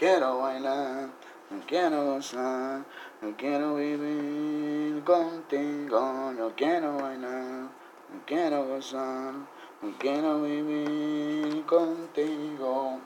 quiero bailar, no quiero gozar, no quiero vivir contigo, No quiero bailar, no quiero gozar, no quiero vivir contigo.